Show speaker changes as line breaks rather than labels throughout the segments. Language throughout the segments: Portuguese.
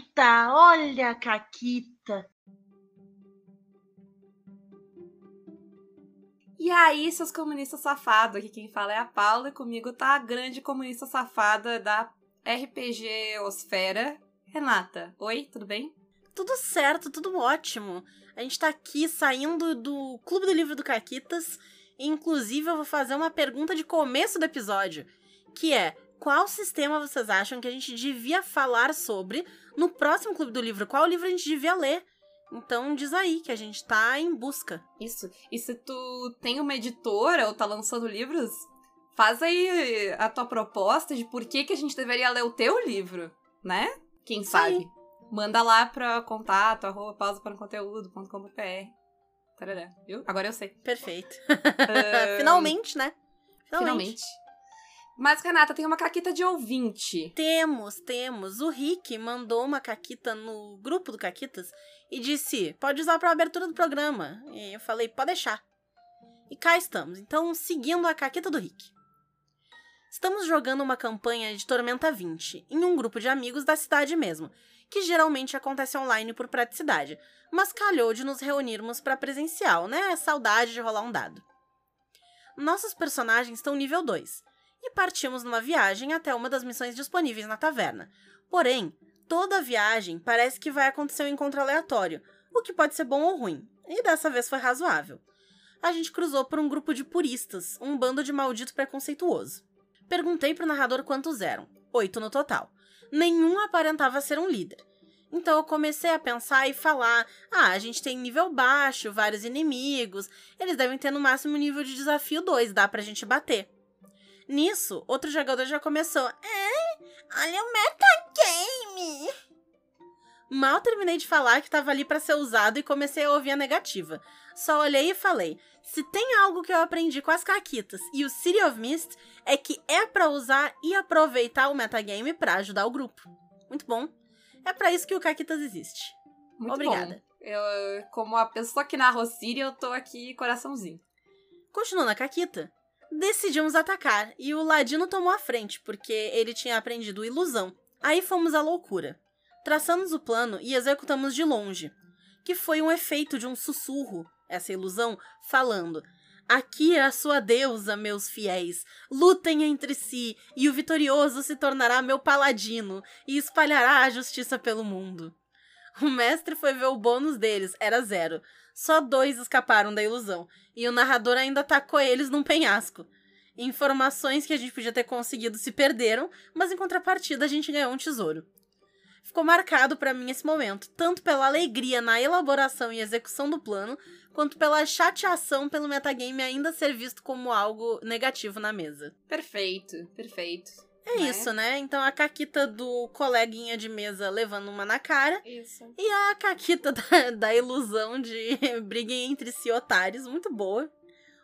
Caquita, olha a Caquita.
E aí, seus comunistas safados, aqui quem fala é a Paula e comigo tá a grande comunista safada da RPG Osfera, Renata. Oi, tudo bem?
Tudo certo, tudo ótimo. A gente tá aqui saindo do Clube do Livro do Caquitas. E, inclusive, eu vou fazer uma pergunta de começo do episódio, que é: qual sistema vocês acham que a gente devia falar sobre no próximo Clube do Livro? Qual livro a gente devia ler? Então diz aí que a gente tá em busca.
Isso. E se tu tem uma editora ou tá lançando livros, faz aí a tua proposta de por que, que a gente deveria ler o teu livro, né? Quem sabe? Manda lá pra contato, arroba pausa para conteúdo.com.br. Agora eu sei.
Perfeito. Uh... Finalmente, né?
Finalmente. Finalmente. Mas, Renata, tem uma caquita de ouvinte.
Temos, temos. O Rick mandou uma caquita no grupo do Caquitas e disse: pode usar para abertura do programa. E eu falei: pode deixar. E cá estamos, então seguindo a caqueta do Rick. Estamos jogando uma campanha de Tormenta 20 em um grupo de amigos da cidade mesmo, que geralmente acontece online por praticidade, mas calhou de nos reunirmos para presencial, né? Saudade de rolar um dado. Nossos personagens estão nível 2 e partimos numa viagem até uma das missões disponíveis na taverna. Porém, toda a viagem parece que vai acontecer um encontro aleatório, o que pode ser bom ou ruim, e dessa vez foi razoável. A gente cruzou por um grupo de puristas, um bando de maldito preconceituoso. Perguntei pro narrador quantos eram, oito no total. Nenhum aparentava ser um líder. Então eu comecei a pensar e falar: ah, a gente tem nível baixo, vários inimigos, eles devem ter no máximo nível de desafio 2, dá pra gente bater. Nisso, outro jogador já começou: é, olha o metagame! Mal terminei de falar que estava ali para ser usado e comecei a ouvir a negativa. Só olhei e falei: se tem algo que eu aprendi com as caquitas e o City of Mist é que é para usar e aproveitar o metagame para ajudar o grupo. Muito bom. É para isso que o Caquitas existe. Muito Obrigada. Bom.
Eu, como a pessoa que narrou Siri, eu tô aqui coraçãozinho.
Continuando a Caquita, decidimos atacar e o Ladino tomou a frente, porque ele tinha aprendido ilusão. Aí fomos à loucura. Traçamos o plano e executamos de longe, que foi um efeito de um sussurro, essa ilusão, falando: Aqui é a sua deusa, meus fiéis. Lutem entre si, e o vitorioso se tornará meu paladino e espalhará a justiça pelo mundo. O mestre foi ver o bônus deles, era zero. Só dois escaparam da ilusão, e o narrador ainda atacou eles num penhasco. Informações que a gente podia ter conseguido se perderam, mas em contrapartida a gente ganhou um tesouro. Ficou marcado para mim esse momento, tanto pela alegria na elaboração e execução do plano, quanto pela chateação pelo metagame ainda ser visto como algo negativo na mesa.
Perfeito, perfeito.
É né? isso, né? Então a caquita do coleguinha de mesa levando uma na cara.
Isso.
E a caquita da, da ilusão de briguem entre si otários, muito boa.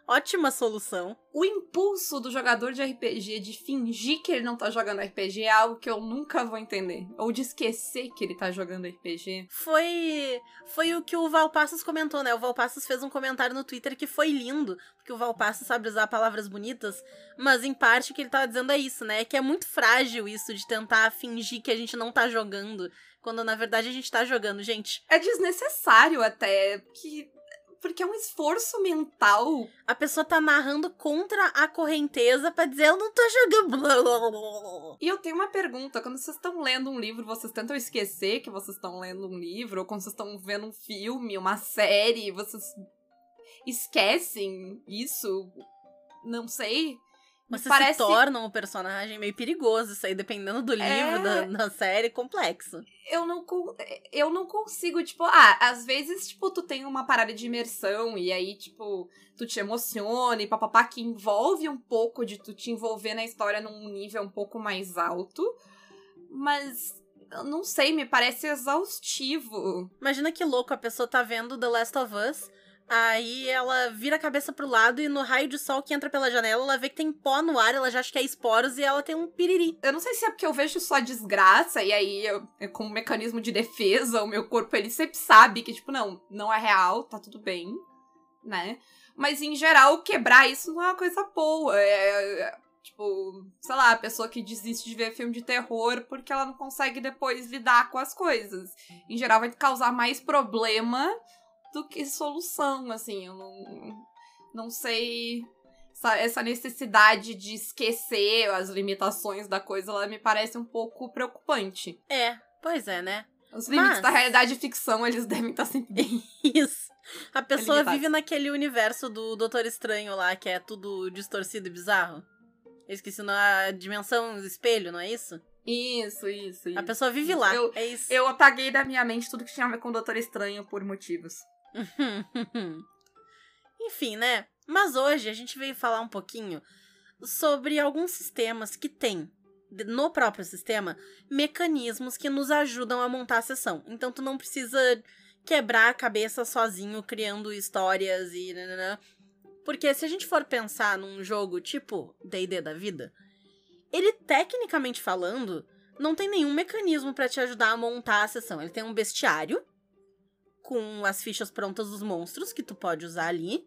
Ótima solução.
O impulso do jogador de RPG de fingir que ele não tá jogando RPG é algo que eu nunca vou entender. Ou de esquecer que ele tá jogando RPG.
Foi foi o que o Valpassos comentou, né? O Valpassos fez um comentário no Twitter que foi lindo, porque o Valpassos sabe usar palavras bonitas, mas em parte o que ele tava dizendo é isso, né? Que é muito frágil isso de tentar fingir que a gente não tá jogando, quando na verdade a gente tá jogando, gente.
É desnecessário até, que porque é um esforço mental.
A pessoa tá narrando contra a correnteza para dizer eu não tô jogando.
E eu tenho uma pergunta: quando vocês estão lendo um livro, vocês tentam esquecer que vocês estão lendo um livro? Ou quando vocês estão vendo um filme, uma série, vocês esquecem isso? Não sei.
Você parece... se torna um personagem meio perigoso, isso aí, dependendo do livro, é... da, da, série, complexo.
Eu não, eu não consigo, tipo, ah, às vezes, tipo, tu tem uma parada de imersão e aí, tipo, tu te emociona e papapá, que envolve um pouco de tu te envolver na história num nível um pouco mais alto, mas eu não sei, me parece exaustivo.
Imagina que louco, a pessoa tá vendo The Last of Us Aí ela vira a cabeça pro lado e no raio de sol que entra pela janela, ela vê que tem pó no ar, ela já acha que é esporos e ela tem um piriri.
Eu não sei se é porque eu vejo só desgraça e aí, eu, com um mecanismo de defesa, o meu corpo ele sempre sabe que, tipo, não, não é real, tá tudo bem, né? Mas em geral, quebrar isso não é uma coisa boa. É, Tipo, sei lá, a pessoa que desiste de ver filme de terror porque ela não consegue depois lidar com as coisas. Em geral, vai causar mais problema do que solução, assim. Eu não, não sei. Essa, essa necessidade de esquecer as limitações da coisa, ela me parece um pouco preocupante.
É, pois é, né?
Os limites
Mas-
da realidade e ficção, eles devem estar sempre bem.
Isso. A pessoa
limitado.
vive naquele universo do Doutor Estranho lá, que é tudo distorcido e bizarro. Eu esqueci na dimensão espelho, não é isso?
Isso, isso, isso.
A pessoa vive lá.
Eu-
é isso.
Eu apaguei da minha mente tudo que tinha a ver com o Doutor Estranho por motivos.
Enfim, né? Mas hoje a gente veio falar um pouquinho sobre alguns sistemas que têm no próprio sistema mecanismos que nos ajudam a montar a sessão. Então tu não precisa quebrar a cabeça sozinho criando histórias e nananã. Porque se a gente for pensar num jogo tipo D&D da vida, ele tecnicamente falando não tem nenhum mecanismo pra te ajudar a montar a sessão. Ele tem um bestiário com as fichas prontas dos monstros que tu pode usar ali.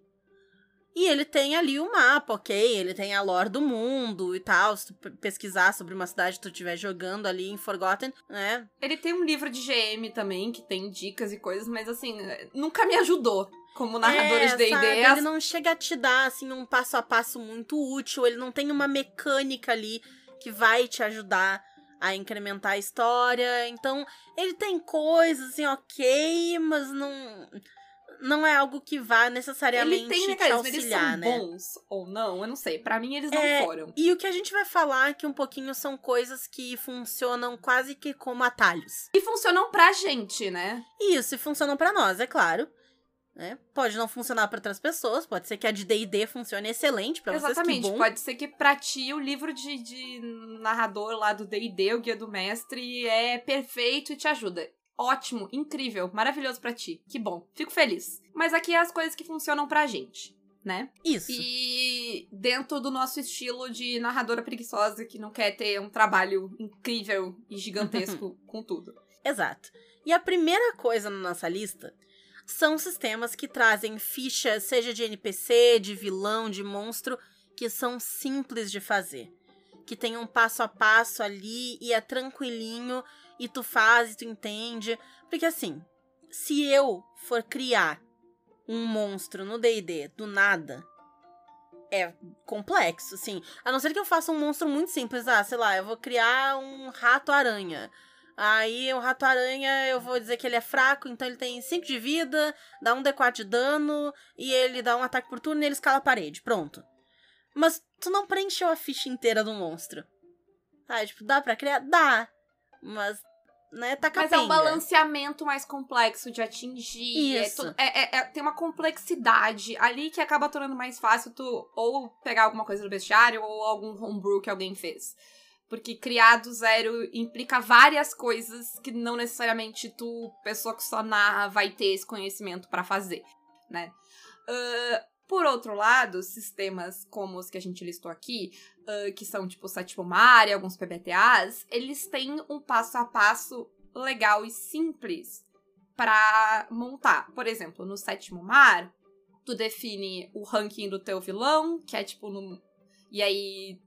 E ele tem ali o mapa, ok? Ele tem a lore do mundo e tal. Se tu pe- pesquisar sobre uma cidade que tu estiver jogando ali em Forgotten, né?
Ele tem um livro de GM também, que tem dicas e coisas, mas assim, nunca me ajudou como narrador
é,
de D&D.
Ele não chega a te dar, assim, um passo a passo muito útil. Ele não tem uma mecânica ali que vai te ajudar a incrementar a história. Então, ele tem coisas, assim, ok, mas não... Não é algo que vá necessariamente
Ele tem
te
mecanismos, eles
auxiliar,
são
né?
bons ou não, eu não sei. Pra mim, eles não
É,
foram.
E o que a gente vai falar aqui um pouquinho são coisas que funcionam quase que como atalhos.
E funcionam pra gente, né?
Isso, e funcionam pra nós, é claro. Né? Pode não funcionar pra outras pessoas, pode ser que a de D&D funcione excelente pra vocês, que
Exatamente.
bom.
Pode ser que pra ti o livro de, de narrador lá do D&D, o Guia do Mestre, é perfeito e te ajuda. Ótimo, incrível, maravilhoso pra ti. Que bom, fico feliz. Mas aqui é as coisas que funcionam pra gente, né?
Isso.
E dentro do nosso estilo de narradora preguiçosa que não quer ter um trabalho incrível e gigantesco com tudo.
Exato. E a primeira coisa na nossa lista são sistemas que trazem fichas, seja de NPC, de vilão, de monstro, que são simples de fazer. Que tem um passo a passo ali e é tranquilinho e tu faz e tu entende. Porque assim, se eu for criar um monstro no D&D do nada, é complexo, assim. A não ser que eu faça um monstro muito simples, ah, sei lá, eu vou criar um rato-aranha. Aí o rato-aranha, eu vou dizer que ele é fraco, então ele tem 5 de vida, dá um D4 de dano, e ele dá um ataque por turno e ele escala a parede. Pronto. Mas tu não preencheu a ficha inteira do monstro. Ah, tipo, dá pra criar? Dá. Mas, né, tá
Mas é um
capenga.
balanceamento mais complexo de atingir. é
Isso.
é- é- é- tem uma complexidade ali que acaba tornando mais fácil tu ou pegar alguma coisa do bestiário ou algum homebrew que alguém fez. Porque criar do zero implica várias coisas que não necessariamente tu, pessoa que só narra, vai ter esse conhecimento pra fazer, né? Ah, por outro lado, sistemas como os que a gente listou aqui, ah, que são tipo o Sétimo Mar e alguns PBTAs, eles têm um passo a passo legal e simples pra montar. Por exemplo, no Sétimo Mar, tu define o ranking do teu vilão, que é tipo no... E aí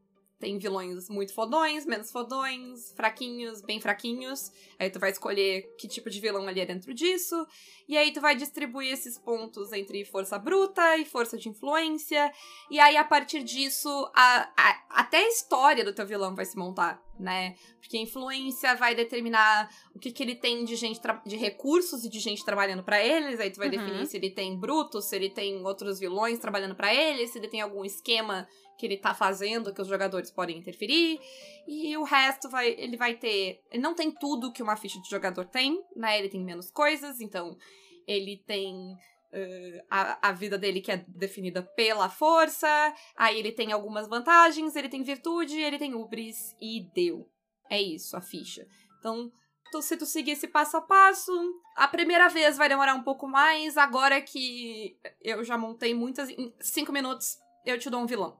tem vilões muito fodões, menos fodões, fraquinhos, bem fraquinhos. Aí tu vai escolher que tipo de vilão ali é dentro disso. E aí tu vai distribuir esses pontos entre força bruta e força de influência. E aí, a partir disso, a, a- até a história do teu vilão vai se montar, né? Porque a influência vai determinar o que, que ele tem de gente de recursos e de gente trabalhando pra eles. Aí tu vai
Uhum.
definir se ele tem brutos, se ele tem outros vilões trabalhando pra ele, se ele tem algum esquema que ele tá fazendo que os jogadores podem interferir. E o resto vai, ele vai ter, ele não tem tudo que uma ficha de jogador tem, né? Ele tem menos coisas, então ele tem eh, a, a vida dele que é definida pela força, aí ele tem algumas vantagens, ele tem virtude, ele tem ubris e deu. É isso, a ficha. Então, tu- se tu seguir esse passo a passo, a primeira vez vai demorar um pouco mais, agora que eu já montei muitas, em cinco minutos eu te dou um vilão.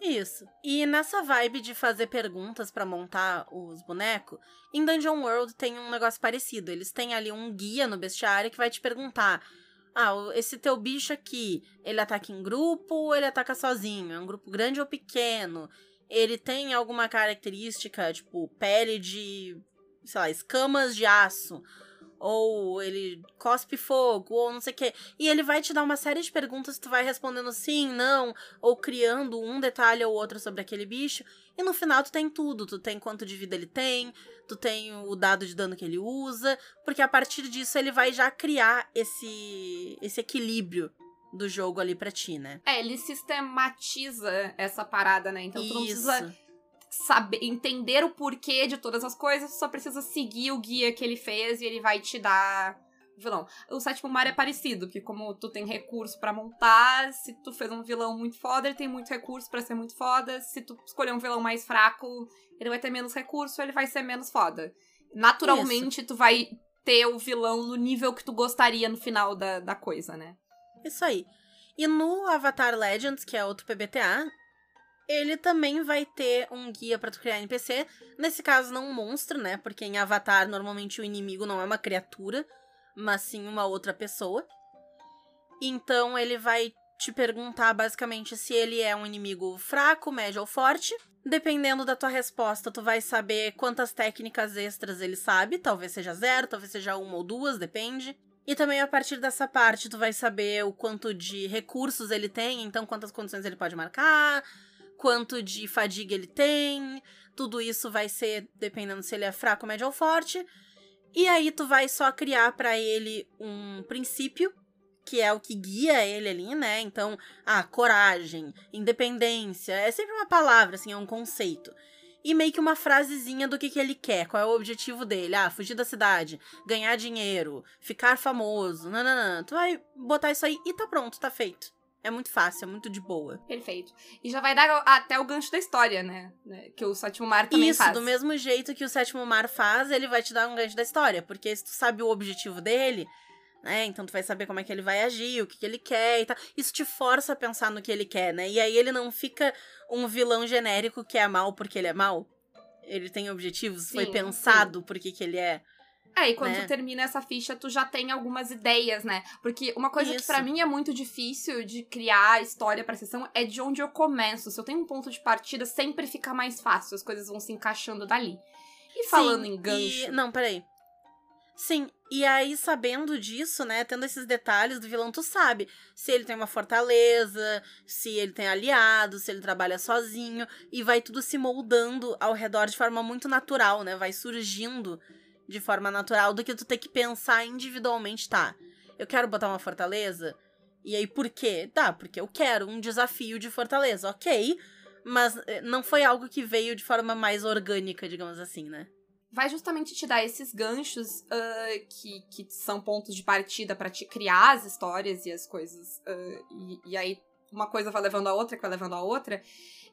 Isso. E nessa vibe de fazer perguntas pra montar os bonecos, em Dungeon World tem um negócio parecido. Eles têm ali um guia no bestiário que vai te perguntar: ah, esse teu bicho aqui, ele ataca em grupo ou ele ataca sozinho? É um grupo grande ou pequeno? ele tem alguma característica, tipo, pele de, sei lá, escamas de aço, ou ele cospe fogo, ou não sei o quê. E ele vai te dar uma série de perguntas, tu vai respondendo sim, não, ou criando um detalhe ou outro sobre aquele bicho. E no final tu tem tudo, tu tem quanto de vida ele tem, tu tem o dado de dano que ele usa, porque a partir disso ele vai já criar esse esse equilíbrio do jogo ali pra ti, né?
É, ele sistematiza essa parada, né? Então tu não precisa saber, entender o porquê de todas as coisas, tu só precisa seguir o guia que ele fez e ele vai te dar vilão. O sétimo mar é parecido, porque como tu tem recurso pra montar, se tu fez um vilão muito foda, ele tem muito recurso pra ser muito foda. Se tu escolher um vilão mais fraco, ele vai ter menos recurso, ele vai ser menos foda. Naturalmente, tu vai ter o vilão no nível que tu gostaria no final da, da coisa, né?
Isso aí. E no Avatar Legends, que é outro PBTA, ele também vai ter um guia pra tu criar NPC. Nesse caso, não um monstro, né? Porque em Avatar, normalmente o inimigo não é uma criatura, mas sim uma outra pessoa. Então ele vai te perguntar basicamente se ele é um inimigo fraco, médio ou forte. Dependendo da tua resposta, tu vai saber quantas técnicas extras ele sabe. Talvez seja zero, talvez seja uma ou duas, depende. E também a partir dessa parte, tu vai saber o quanto de recursos ele tem, então quantas condições ele pode marcar, quanto de fadiga ele tem. Tudo isso vai ser dependendo se ele é fraco, médio ou forte. E aí tu vai só criar pra ele um princípio, que é o que guia ele ali, né? Então, ah, coragem, independência, é sempre uma palavra, assim, é um conceito. E meio que uma frasezinha do que, que ele quer, qual é o objetivo dele. Ah, fugir da cidade, ganhar dinheiro, ficar famoso, nananã. Tu vai botar isso aí e tá pronto, tá feito. É muito fácil, é muito de boa.
Perfeito. E já vai dar até o gancho da história, né? né? Que o sétimo mar também
Isso,
faz.
do mesmo jeito que o sétimo mar faz, ele vai te dar um gancho da história. Porque se tu sabe o objetivo dele, né? Então tu vai saber como é que ele vai agir, o que, que ele quer e tal. Isso te força a pensar no que ele quer, né? E aí ele não fica um vilão genérico que é mal porque ele é mal. Ele tem objetivos, foi
Sim,
pensado por que que ele é.
É, e quando
né?
tu termina essa ficha, tu já tem algumas ideias, né? Porque uma coisa que
Isso.
pra mim é muito difícil de criar história pra sessão é de onde eu começo. Se eu tenho um ponto de partida, sempre fica mais fácil, as coisas vão se encaixando dali. E falando
Sim,
em gancho.
e- Não, peraí. Sim, e aí sabendo disso, né, tendo esses detalhes do vilão, tu sabe se ele tem uma fortaleza, se ele tem aliados, se ele trabalha sozinho, e vai tudo se moldando ao redor de forma muito natural, né, vai surgindo de forma natural do que tu ter que pensar individualmente, tá, eu quero botar uma fortaleza, e aí por quê? Tá, porque eu quero um desafio de fortaleza, ok, mas eh, não foi algo que veio de forma mais orgânica, digamos assim, né.
vai justamente te dar esses ganchos ah, que, que são pontos de partida pra te criar as histórias e as coisas. ah, e, e aí uma coisa vai levando a outra, que vai levando a outra.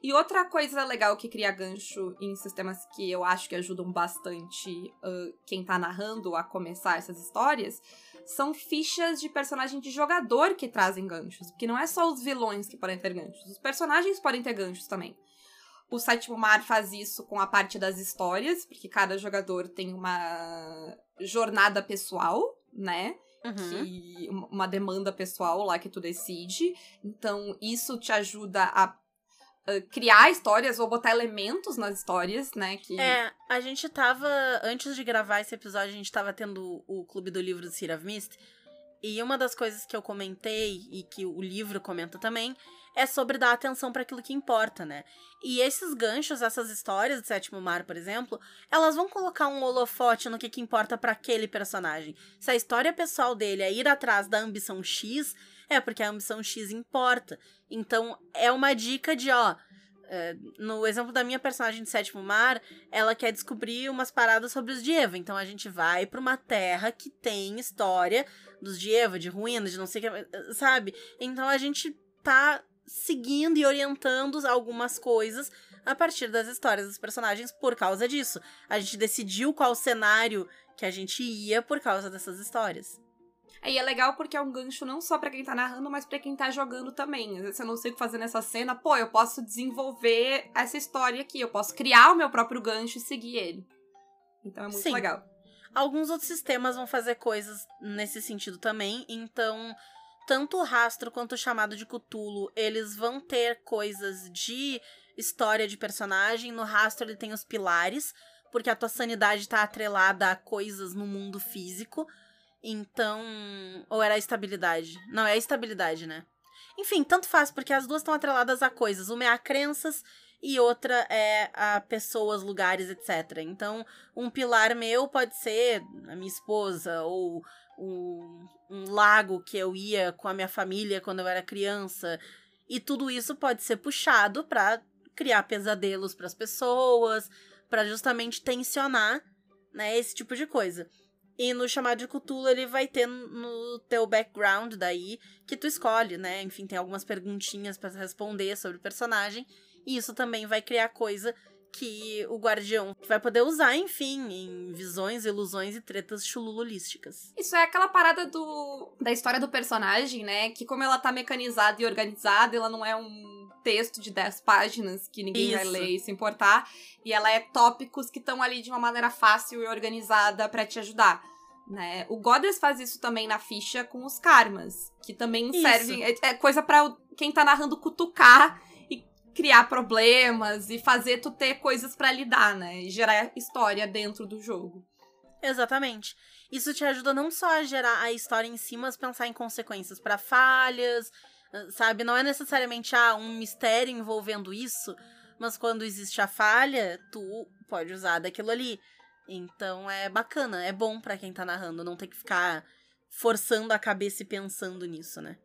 E outra coisa legal que cria gancho em sistemas que eu acho que ajudam bastante ah, quem tá narrando a começar essas histórias são fichas de personagem de jogador que trazem ganchos. Porque não é só os vilões que podem ter ganchos, os personagens podem ter ganchos também. O Sétimo Mar faz isso com a parte das histórias, porque cada jogador tem uma jornada pessoal, né?
Uhum.
Que, uma demanda pessoal lá que tu decide. Então, isso te ajuda a, a criar histórias ou botar elementos nas histórias, né? Que...
É, a gente tava. Antes de gravar esse episódio, a gente tava tendo o Clube do Livro do Seed of Mist. E uma das coisas que eu comentei e que o livro comenta também é sobre dar atenção para aquilo que importa, né? E esses ganchos, essas histórias do Sétimo Mar, por exemplo, elas vão colocar um holofote no que, que importa para aquele personagem. Se a história pessoal dele é ir atrás da ambição X, é porque a ambição X importa. Então, é uma dica de, ó, é, no exemplo da minha personagem de Sétimo Mar, ela quer descobrir umas paradas sobre os Dieva. Então a gente vai pra uma terra que tem história dos Dieva, de ruínas, de não sei o que, sabe? Então a gente tá seguindo e orientando algumas coisas a partir das histórias dos personagens por causa disso. A gente decidiu qual cenário que a gente ia por causa dessas histórias.
E é legal porque é um gancho não só pra quem tá narrando, mas pra quem tá jogando também. Às vezes eu não sei o que fazer nessa cena, pô, eu posso desenvolver essa história aqui, eu posso criar o meu próprio gancho e seguir ele. Então é muito
Sim.
legal.
Alguns outros sistemas vão fazer coisas nesse sentido também, então tanto o rastro quanto o chamado de Cthulhu, eles vão ter coisas de história de personagem. No rastro ele tem os pilares, porque a tua sanidade tá atrelada a coisas no mundo físico. Então. Ou era a estabilidade? Não, é a estabilidade, né? Enfim, tanto faz, porque as duas estão atreladas a coisas. Uma é a crenças e outra é a pessoas, lugares, etc. Então, um pilar meu pode ser a minha esposa, ou um, um lago que eu ia com a minha família quando eu era criança. E tudo isso pode ser puxado para criar pesadelos para as pessoas, para justamente tensionar, né, esse tipo de coisa. E no chamado de Cthulhu ele vai ter no teu background daí que tu escolhe, né? Enfim, tem algumas perguntinhas para responder sobre o personagem, e isso também vai criar coisa que o guardião vai poder usar, enfim, em visões, ilusões e tretas chululísticas.
Isso é aquela parada do da história do personagem, né? Que como ela tá mecanizada e organizada, ela não é um texto de 10 páginas que ninguém
Isso.
vai ler e se importar, e ela é tópicos que estão ali de uma maneira fácil e organizada para te ajudar. Né? O Goddess faz isso também na ficha com os karmas, que também
Isso.
servem. É, é coisa para quem tá narrando cutucar e criar problemas e fazer tu ter coisas pra lidar, né? E gerar história dentro do jogo.
Exatamente. Isso te ajuda não só a gerar a história em si, mas pensar em consequências para falhas, sabe? Não é necessariamente ah, um mistério envolvendo isso, mas quando existe a falha, tu pode usar daquilo ali. Então é bacana, é bom pra quem tá narrando, não ter que ficar forçando a cabeça e pensando nisso, né?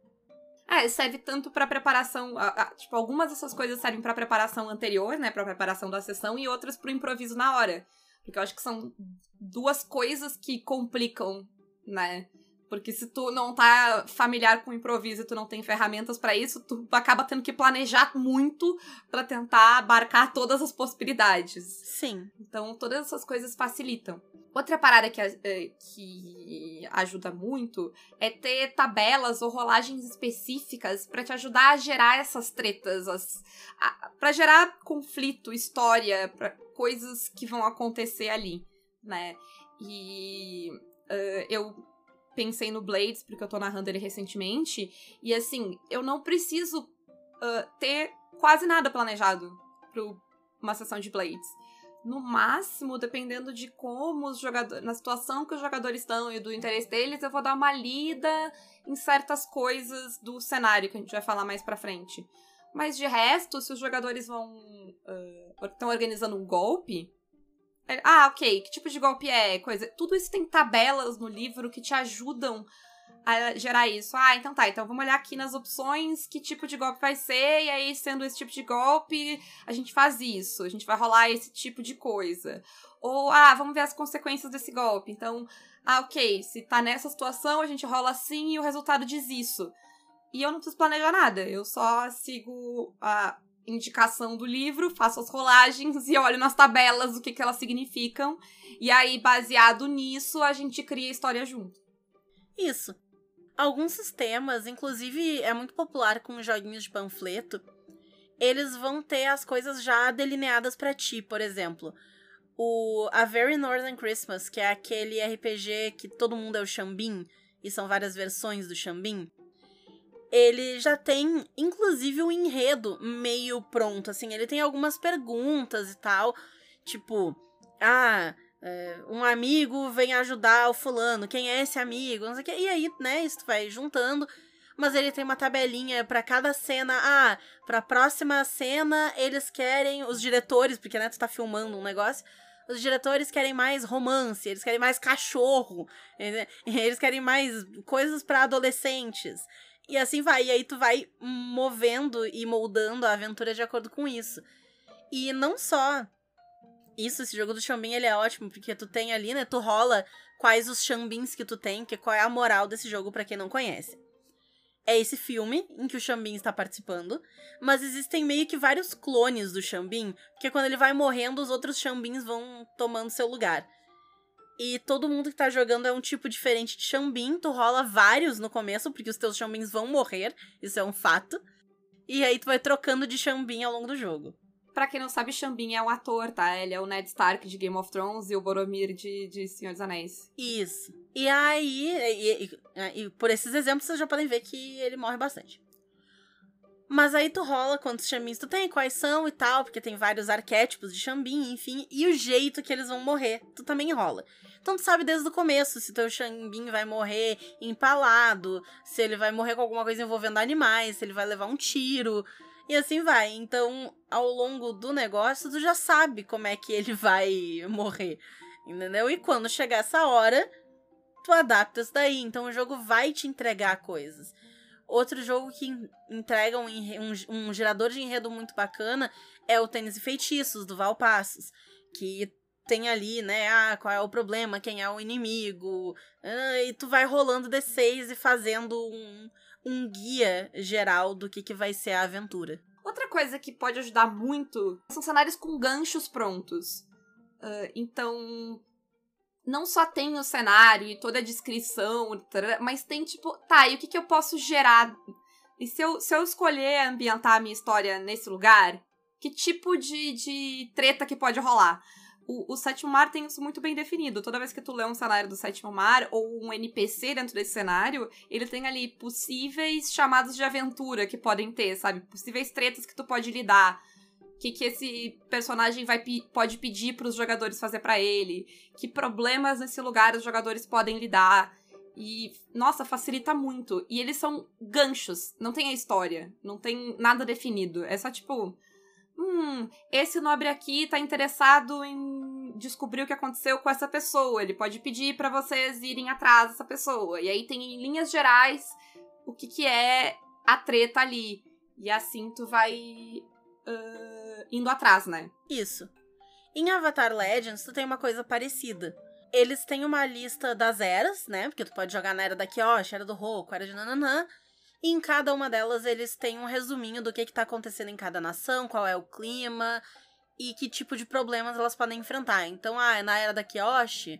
É, serve tanto pra preparação. a- a- tipo, algumas dessas coisas servem pra preparação anterior, né? Pra preparação da sessão, e outras pro improviso na hora. Porque eu acho que são duas coisas que complicam, né? Porque se tu não tá familiar com o improviso e tu não tem ferramentas pra isso, tu acaba tendo que planejar muito pra tentar abarcar todas as possibilidades.
Sim.
Então, todas essas coisas facilitam. Outra parada que, eh, que ajuda muito é ter tabelas ou rolagens específicas pra te ajudar a gerar essas tretas, as, para gerar conflito, história, pra, coisas que vão acontecer ali, né? E eh, eu pensei no Blades, porque eu tô narrando ele recentemente, e assim, eu não preciso ah, ter quase nada planejado pra uma sessão de Blades no máximo, dependendo de como os jogadores. Na situação que os jogadores estão e do interesse deles, eu vou dar uma lida em certas coisas do cenário que a gente vai falar mais pra frente. Mas de resto, se os jogadores vão. estão organizando um golpe. É- ah, ok. Que tipo de golpe é? Coisa. Tudo isso tem tabelas no livro que te ajudam a gerar isso. Ah, então tá. Então vamos olhar aqui nas opções que tipo de golpe vai ser. E aí, sendo esse tipo de golpe, a gente faz isso. A gente vai rolar esse tipo de coisa. Ou, ah, vamos ver as consequências desse golpe. Então, ah, ok. Se tá nessa situação, a gente rola assim e o resultado diz isso. E eu não preciso planejar nada. Eu só sigo a indicação do livro, faço as rolagens e olho nas tabelas o que, que elas significam. E aí, baseado nisso, a gente cria a história junto.
Isso. Alguns sistemas, inclusive é muito popular com joguinhos de panfleto, eles vão ter as coisas já delineadas pra ti, por exemplo. O A Very Northern Christmas, que é aquele RPG que todo mundo é o Xambin, e são várias versões do Xambin, ele já tem, inclusive, o enredo meio pronto, assim, ele tem algumas perguntas e tal, tipo, ah, é, um amigo vem ajudar o fulano, quem é esse amigo, não sei o que, e aí, né, isso vai juntando, mas ele tem uma tabelinha pra cada cena, ah, pra próxima cena eles querem, os diretores, porque, né, tu tá filmando um negócio, os diretores querem mais romance, eles querem mais cachorro, eles querem mais coisas pra adolescentes, e assim vai, e aí tu vai movendo e moldando a aventura de acordo com isso. E não só isso, esse jogo do Xambin, ele é ótimo, porque tu tem ali, né, tu rola quais os Xambins que tu tem, que qual é a moral desse jogo pra quem não conhece. É esse filme em que o Xambin está participando, mas existem meio que vários clones do Xambin, porque quando ele vai morrendo, os outros Xambins vão tomando seu lugar. E todo mundo que tá jogando é um tipo diferente de Xambin, tu rola vários no começo, porque os teus Xambins vão morrer, isso é um fato. E aí tu vai trocando de Xambin ao longo do jogo.
Pra quem não sabe, Xambin é um ator, tá? Ele é o Ned Stark de Game of Thrones e o Boromir de, de Senhor dos Anéis.
Isso. E aí, e, e- e por esses exemplos, vocês já podem ver que ele morre bastante. Mas aí tu rola quantos Xambins tu tem, quais são e tal, porque tem vários arquétipos de Xambim, enfim, e o jeito que eles vão morrer, tu também rola. Então tu sabe desde o começo se teu Xambim vai morrer empalado, se ele vai morrer com alguma coisa envolvendo animais, se ele vai levar um tiro, e assim vai. Então, ao longo do negócio, tu já sabe como é que ele vai morrer, entendeu? E quando chegar essa hora, tu adapta isso daí. Então o jogo vai te entregar coisas. Outro jogo que entrega um, um, um, gerador de enredo muito bacana é o Tênis e Feitiços, do Valpassos. Que tem ali, né, ah, qual é o problema, quem é o inimigo. Ah, e tu vai rolando D6 e fazendo um, um guia geral do que, que vai ser a aventura.
Outra coisa que pode ajudar muito são cenários com ganchos prontos. Uh, então, não só tem o cenário e toda a descrição, mas tem tipo, tá, e o que, que eu posso gerar? E se eu, se eu escolher ambientar a minha história nesse lugar, que tipo de, de treta que pode rolar? O, o Sétimo Mar tem isso muito bem definido. Toda vez que tu lê um cenário do Sétimo Mar, ou um NPC dentro desse cenário, ele tem ali possíveis chamados de aventura que podem ter, sabe? Possíveis tretas que tu pode lidar que, que esse personagem vai pode pedir para os jogadores fazer para ele, que problemas nesse lugar os jogadores podem lidar. E, nossa, facilita muito. E eles são ganchos, não tem a história, não tem nada definido. É só tipo. Hum, esse nobre aqui tá interessado em descobrir o que aconteceu com essa pessoa. Ele pode pedir para vocês irem atrás dessa pessoa. E aí tem em linhas gerais o que, que é a treta ali. E assim tu vai. Uh indo atrás, né?
Isso. Em Avatar Legends, tu tem uma coisa parecida. Eles têm uma lista das eras, né? Porque tu pode jogar na era da Kyoshi, era do Roku, era de nananã. E em cada uma delas eles têm um resuminho do que, que tá acontecendo em cada nação, qual é o clima e que tipo de problemas elas podem enfrentar. Então, ah, na era da Kyoshi,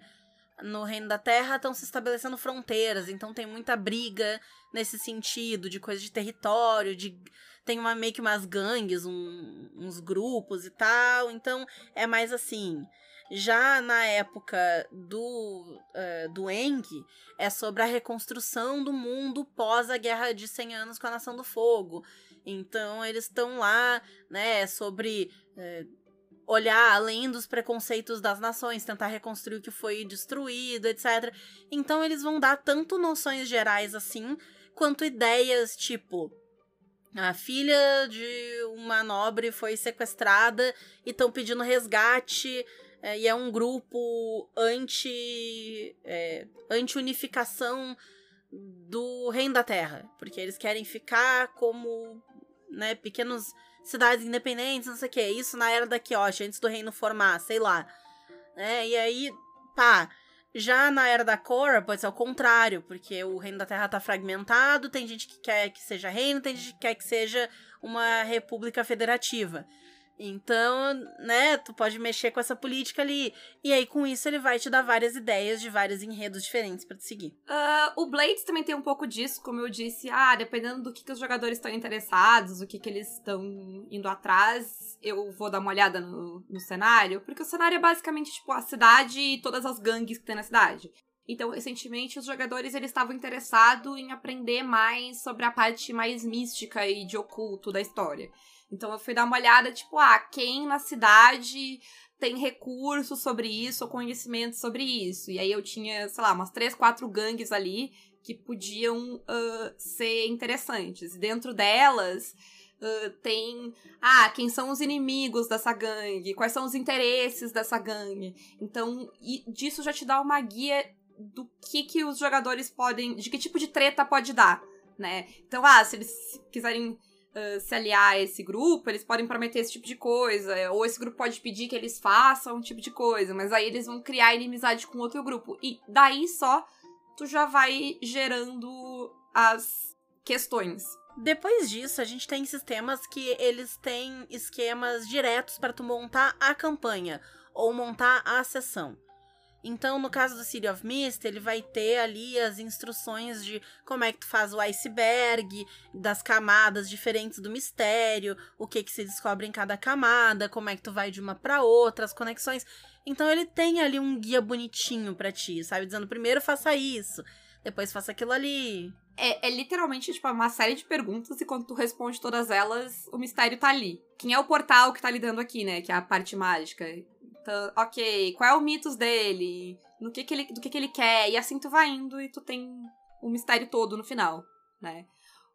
no Reino da Terra estão se estabelecendo fronteiras, então tem muita briga nesse sentido, de coisa de território, de tem uma meio que umas gangues, um, uns grupos e tal. Então é mais assim. Já na época do, uh, do Eng, é sobre a reconstrução do mundo pós a Guerra de 100 Anos com a Nação do Fogo. Então, eles estão lá, né, sobre uh, olhar além dos preconceitos das nações, tentar reconstruir o que foi destruído, etc. Então, eles vão dar tanto noções gerais assim, quanto ideias tipo a filha de uma nobre foi sequestrada e estão pedindo resgate. É, e é um grupo anti. É, anti-unificação do Reino da Terra. Porque eles querem ficar como né, pequenos cidades independentes, não sei o que. Isso na era da Kyoshi, antes do reino formar, sei lá. É, e aí, pá. Já na era da Korra, pode ser o contrário, porque o reino da Terra tá fragmentado, tem gente que quer que seja reino, tem gente que quer que seja uma república federativa. Então, né, tu pode mexer com essa política ali. E aí, com isso, ele vai te dar várias ideias de vários enredos diferentes para te seguir.
Uh, o Blades também tem um pouco disso, como eu disse. Ah, dependendo do que, que os jogadores estão interessados, o que, que eles estão indo atrás, eu vou dar uma olhada no, no cenário. Porque o cenário é basicamente, tipo, a cidade e todas as gangues que tem na cidade. Então, recentemente, os jogadores eles estavam interessados em aprender mais sobre a parte mais mística e de oculto da história. Então eu fui dar uma olhada, tipo, ah, quem na cidade tem recursos sobre isso ou conhecimento sobre isso. E aí eu tinha, sei lá, umas três, quatro gangues ali que podiam uh, ser interessantes. Dentro delas. Uh, tem. Ah, quem são os inimigos dessa gangue? Quais são os interesses dessa gangue? Então, disso já te dá uma guia do que, que os jogadores podem. de que tipo de treta pode dar, né? Então, ah, se eles quiserem uh, se aliar a esse grupo, eles podem prometer esse tipo de coisa, ou esse grupo pode pedir que eles façam um tipo de coisa, mas aí eles vão criar inimizade com outro grupo. E daí só tu já vai gerando as questões.
Depois disso, a gente tem sistemas que eles têm esquemas diretos para tu montar a campanha ou montar a sessão. Então, no caso do City of Mist, ele vai ter ali as instruções de como é que tu faz o iceberg, das camadas diferentes do mistério, o que que se descobre em cada camada, como é que tu vai de uma para outra, as conexões. Então ele tem ali um guia bonitinho para ti, sabe, dizendo primeiro faça isso, depois faça aquilo ali.
É, é literalmente, tipo, uma série de perguntas e quando tu responde todas elas, o mistério tá ali. Quem é o portal que tá lidando aqui, né? Que é a parte mágica. Então, ok, qual é o mitos dele? No que que ele, do que que ele quer? E assim tu vai indo e tu tem o mistério todo no final, né?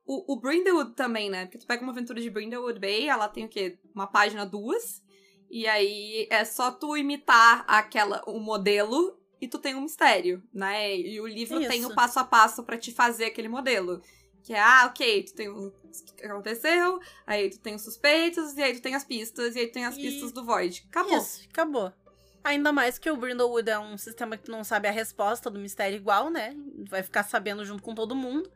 O, o Brindlewood também, né? Porque tu pega uma aventura de Brindlewood Bay, ela tem o quê? Uma página, duas. E aí é só tu imitar aquela, o modelo e tu tem um mistério, né? E o livro
Isso.
tem o passo a passo pra te fazer aquele modelo. Que é, ah, ok, tu tem o que aconteceu, aí tu tem os suspeitos, e aí tu tem as pistas, e aí tu tem as
E-
pistas do Void. Acabou.
Isso, acabou. Ainda mais que o Brindlewood é um sistema que tu não sabe a resposta do mistério igual, né? Vai ficar sabendo junto com todo mundo.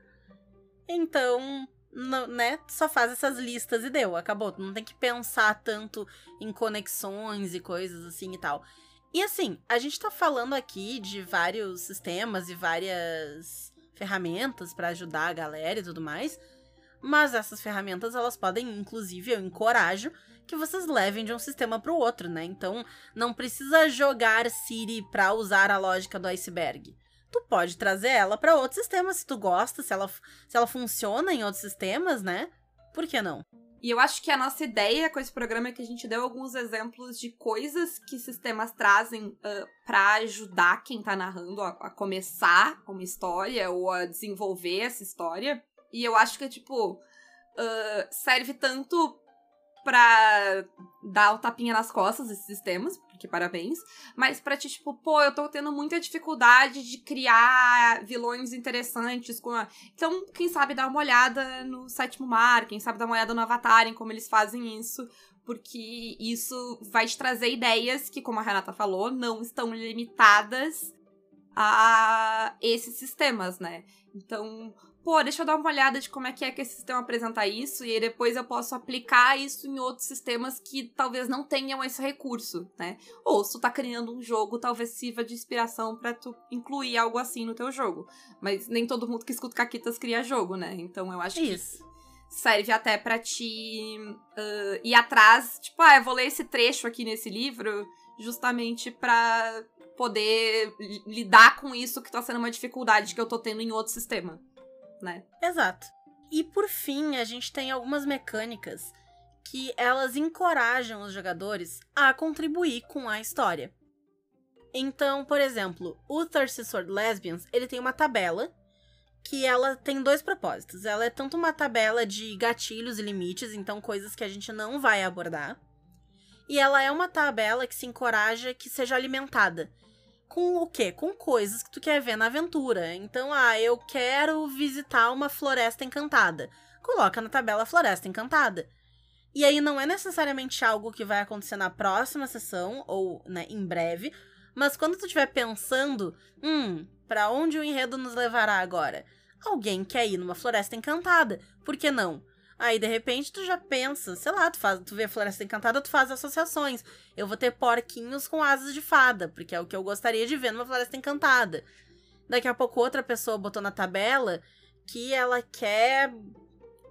Então, não- né? Tu só faz essas listas e deu, acabou. Tu não tem que pensar tanto em conexões e coisas assim e tal. E assim, a gente tá falando aqui de vários sistemas e várias ferramentas pra ajudar a galera e tudo mais. Mas essas ferramentas, elas podem, inclusive, eu encorajo que vocês levem de um sistema para o outro, né? Então, não precisa jogar Siri para usar a lógica do iceberg. Tu pode trazer ela para outro sistema se tu gosta, se ela, se ela funciona em outros sistemas, né? Por que não?
E eu acho que a nossa ideia com esse programa é que a gente deu alguns exemplos de coisas que sistemas trazem para pra ajudar quem tá narrando a, a começar uma história ou a desenvolver essa história. E eu acho que, tipo, ah, serve tanto pra dar o tapinha nas costas desses sistemas, porque parabéns, mas pra ti, tipo, pô, eu tô tendo muita dificuldade de criar vilões interessantes com a, então, quem sabe dar uma olhada no Sétimo Mar, quem sabe dar uma olhada no Avatar, em como eles fazem isso, porque isso vai te trazer ideias que, como a Renata falou, não estão limitadas a esses sistemas, né? Então, pô, deixa eu dar uma olhada de como é que é que esse sistema apresenta isso, e aí depois eu posso aplicar isso em outros sistemas que talvez não tenham esse recurso, né? Ou se tu tá criando um jogo, talvez sirva de inspiração pra tu incluir algo assim no teu jogo. Mas nem todo mundo que escuta Caquitas cria jogo, né? Então eu acho que
Isso.
serve até pra te ah, ir atrás. Tipo, ah, eu vou ler esse trecho aqui nesse livro justamente pra poder li- lidar com isso que tá sendo uma dificuldade que eu tô tendo em outro sistema, né?
Exato. E por fim, a gente tem algumas mecânicas que elas encorajam os jogadores a contribuir com a história. Então, por exemplo, o Thirsty Sword Lesbians, ele tem uma tabela que ela tem dois propósitos. Ela é tanto uma tabela de gatilhos e limites, então coisas que a gente não vai abordar, e ela é uma tabela que se encoraja que seja alimentada. Com o quê? Com coisas que tu quer ver na aventura. Então, ah, eu quero visitar uma floresta encantada. Coloca na tabela Floresta Encantada. E aí não é necessariamente algo que vai acontecer na próxima sessão, ou né, em breve, mas quando tu estiver pensando, hum, pra onde o enredo nos levará agora? Alguém quer ir numa floresta encantada, por que não? Aí, de repente, tu já pensa, sei lá, tu, faz, tu vê Floresta Encantada, tu faz associações. Eu vou ter porquinhos com asas de fada, porque é o que eu gostaria de ver numa Floresta Encantada. Daqui a pouco outra pessoa botou na tabela que ela quer,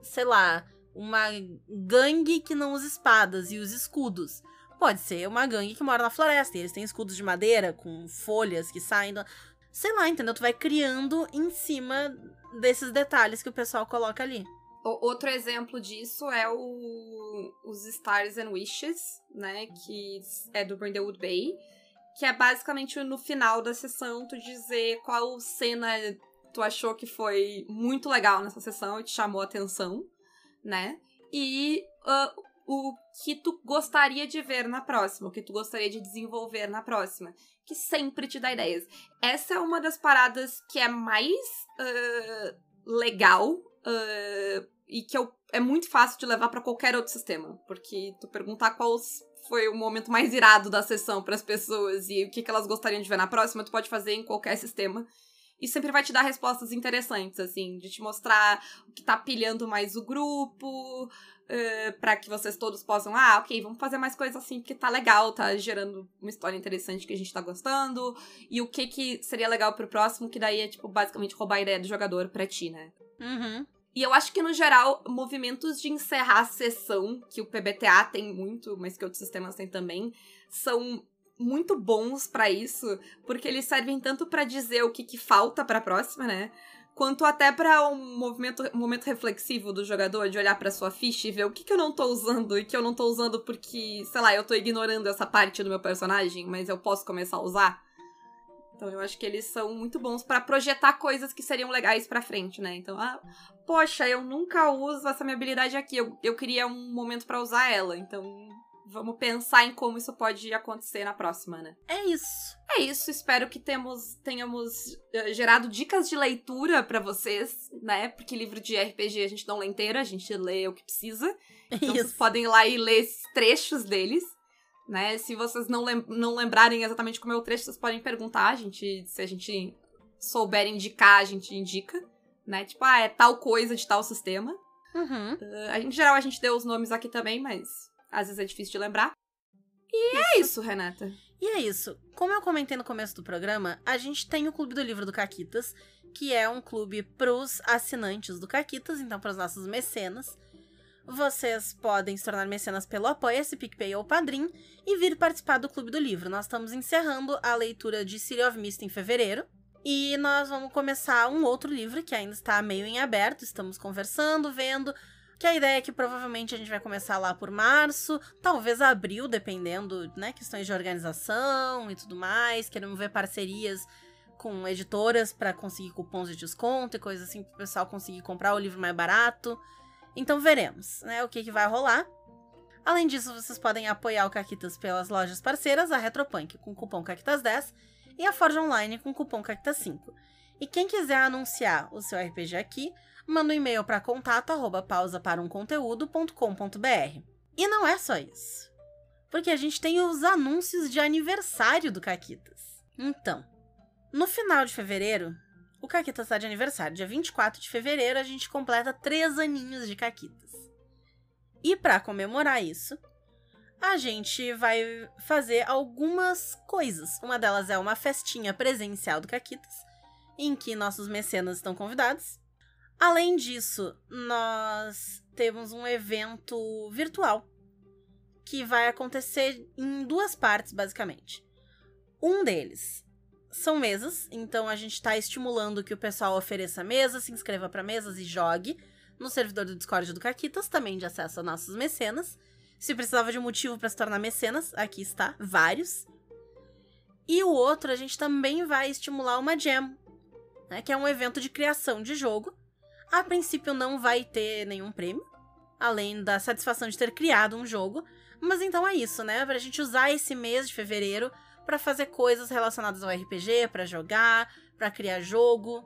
sei lá, uma gangue que não usa espadas e usa escudos. Pode ser uma gangue que mora na floresta e eles têm escudos de madeira com folhas que saem. do- Sei lá, entendeu? Tu vai criando em cima desses detalhes que o pessoal coloca ali.
Outro exemplo disso é o, os Stars and Wishes, né? Que é do Brindlewood Bay. Que é basicamente no final da sessão tu dizer qual cena tu achou que foi muito legal nessa sessão e te chamou a atenção, né? E ah, o que tu gostaria de ver na próxima, o que tu gostaria de desenvolver na próxima. Que sempre te dá ideias. Essa é uma das paradas que é mais ah, legal ah, e que eu, é muito fácil de levar pra qualquer outro sistema. Porque tu perguntar qual foi o momento mais irado da sessão pras pessoas e o que, que elas gostariam de ver na próxima, tu pode fazer em qualquer sistema. E sempre vai te dar respostas interessantes, assim, de te mostrar o que tá pilhando mais o grupo, eh, pra que vocês todos possam, ah, ok, vamos fazer mais coisas assim, porque tá legal, tá gerando uma história interessante que a gente tá gostando, e o que que seria legal pro próximo, que daí é, tipo, basicamente roubar a ideia do jogador pra ti, né?
Uhum.
E eu acho que, no geral, movimentos de encerrar a sessão, que o PBTA tem muito, mas que outros sistemas têm também, são muito bons para isso, porque eles servem tanto para dizer o que, que falta para a próxima, né? Quanto até para um movimento, um momento reflexivo do jogador, de olhar para sua ficha e ver o que, que eu não tô usando e que eu não tô usando porque, sei lá, eu tô ignorando essa parte do meu personagem, mas eu posso começar a usar. Então eu acho que eles são muito bons para projetar coisas que seriam legais pra frente, né? Então, ah, poxa, eu nunca uso essa minha habilidade aqui, eu, eu queria um momento para usar ela, então vamos pensar em como isso pode acontecer na próxima, né?
É isso.
É isso, espero que temos, tenhamos uh, gerado dicas de leitura para vocês, né? Porque livro de RPG a gente não lê inteiro, a gente lê o que precisa. Então
isso.
vocês podem ir lá e ler trechos deles, né? Se vocês não, lem não lembrarem exatamente como é o trecho, vocês podem perguntar, a gente, se a gente souber indicar, a gente indica, né? Tipo, ah, é tal coisa de tal sistema.
Uhum.
Uh, em geral, a gente deu os nomes aqui também, mas às vezes é difícil de lembrar. E isso. é isso, Renata.
E é isso. Como eu comentei no começo do programa, a gente tem o Clube do Livro do Caquitas, que é um clube pros assinantes do Caquitas, então para os nossos mecenas. Vocês podem se tornar mecenas pelo Apoia-se, PicPay ou Padrim e vir participar do Clube do Livro. Nós estamos encerrando a leitura de City of Mist em fevereiro. E nós vamos começar um outro livro que ainda está meio em aberto. Estamos conversando, vendo que a ideia é que provavelmente a gente vai começar lá por março, talvez abril, dependendo, né, questões de organização e tudo mais. Queremos ver parcerias com editoras para conseguir cupons de desconto e coisas assim para o pessoal conseguir comprar o livro mais barato. Então veremos, né, o que, que vai rolar. Além disso, vocês podem apoiar o Caquitas pelas lojas parceiras, a Retropunk com cupom Caquitas10 e a Forge Online com cupom Caquitas5. E quem quiser anunciar o seu RPG aqui, manda um e-mail para contato pausa para um. E não é só isso. Porque a gente tem os anúncios de aniversário do Caquitas. Então, no final de fevereiro, o Caquitas está de aniversário. Dia 24 de fevereiro, a gente completa três aninhos de Caquitas. E para comemorar isso, a gente vai fazer algumas coisas. Uma delas é uma festinha presencial do Caquitas, em que nossos mecenas estão convidados. Além disso, nós temos um evento virtual que vai acontecer em duas partes, basicamente. Um deles são mesas, então a gente está estimulando que o pessoal ofereça mesas, se inscreva para mesas e jogue no servidor do Discord do Caquitas, também de acesso a nossos mecenas. Se precisava de um motivo para se tornar mecenas, aqui está, vários. E o outro, a gente também vai estimular uma jam, né, que é um evento de criação de jogo, a princípio não vai ter nenhum prêmio, além da satisfação de ter criado um jogo. Mas então é isso, né? Pra gente usar esse mês de fevereiro para fazer coisas relacionadas ao RPG, para jogar, para criar jogo.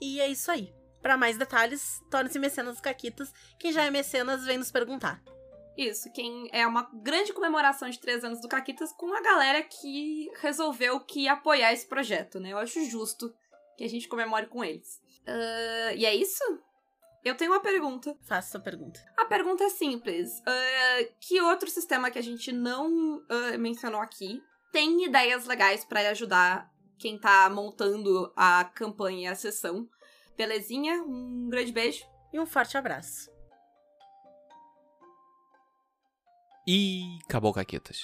E é isso aí. Para mais detalhes, torne-se mecenas dos Caquitas. Quem já é mecenas vem nos perguntar.
Isso, quem é uma grande comemoração de três anos do Caquitas com a galera que resolveu que apoiar esse projeto, né? Eu acho justo que a gente comemore com eles. Uh, e é isso? Eu tenho uma pergunta.
Faça sua pergunta.
A pergunta é simples. Uh, que outro sistema que a gente não uh, mencionou aqui tem ideias legais para ajudar quem tá montando a campanha e a sessão? Belezinha? Um grande beijo.
E um forte abraço.
E acabou, Caquetas.